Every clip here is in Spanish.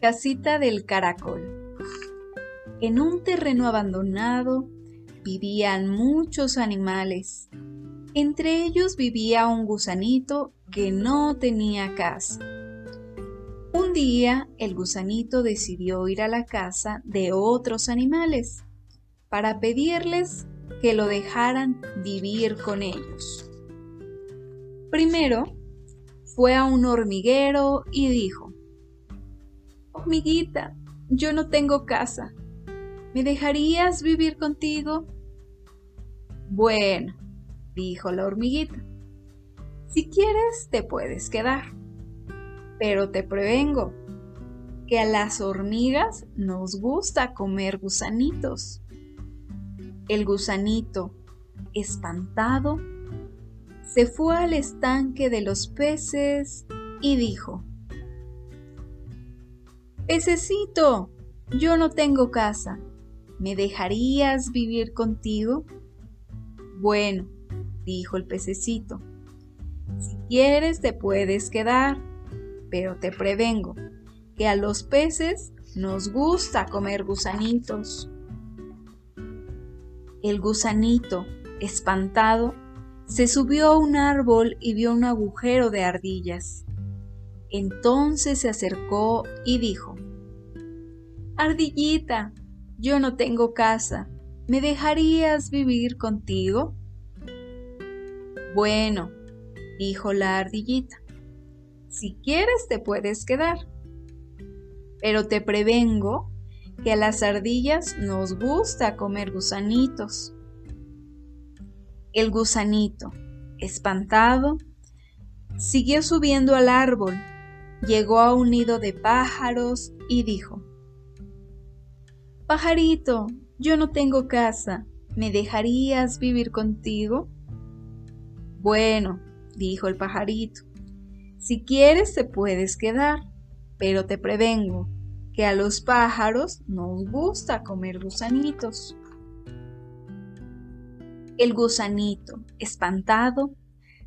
Casita del Caracol. En un terreno abandonado vivían muchos animales. Entre ellos vivía un gusanito que no tenía casa. Un día el gusanito decidió ir a la casa de otros animales para pedirles que lo dejaran vivir con ellos. Primero fue a un hormiguero y dijo, Hormiguita, yo no tengo casa. ¿Me dejarías vivir contigo? Bueno, dijo la hormiguita. Si quieres, te puedes quedar. Pero te prevengo que a las hormigas nos gusta comer gusanitos. El gusanito, espantado, se fue al estanque de los peces y dijo, Pececito, yo no tengo casa. ¿Me dejarías vivir contigo? Bueno, dijo el pececito, si quieres te puedes quedar, pero te prevengo que a los peces nos gusta comer gusanitos. El gusanito, espantado, se subió a un árbol y vio un agujero de ardillas. Entonces se acercó y dijo, Ardillita, yo no tengo casa, ¿me dejarías vivir contigo? Bueno, dijo la ardillita, si quieres te puedes quedar, pero te prevengo que a las ardillas nos gusta comer gusanitos. El gusanito, espantado, siguió subiendo al árbol llegó a un nido de pájaros y dijo, Pajarito, yo no tengo casa, ¿me dejarías vivir contigo? Bueno, dijo el pajarito, si quieres te puedes quedar, pero te prevengo que a los pájaros nos gusta comer gusanitos. El gusanito, espantado,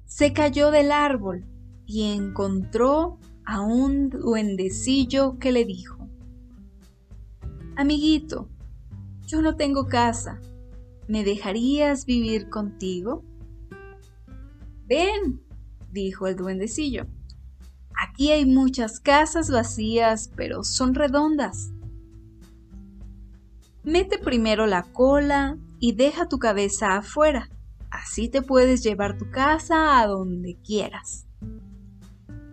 se cayó del árbol y encontró a un duendecillo que le dijo, Amiguito, yo no tengo casa, ¿me dejarías vivir contigo? Ven, dijo el duendecillo, aquí hay muchas casas vacías, pero son redondas. Mete primero la cola y deja tu cabeza afuera, así te puedes llevar tu casa a donde quieras.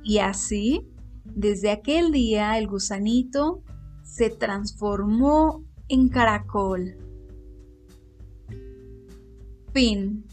Y así, desde aquel día el gusanito se transformó en caracol. Fin.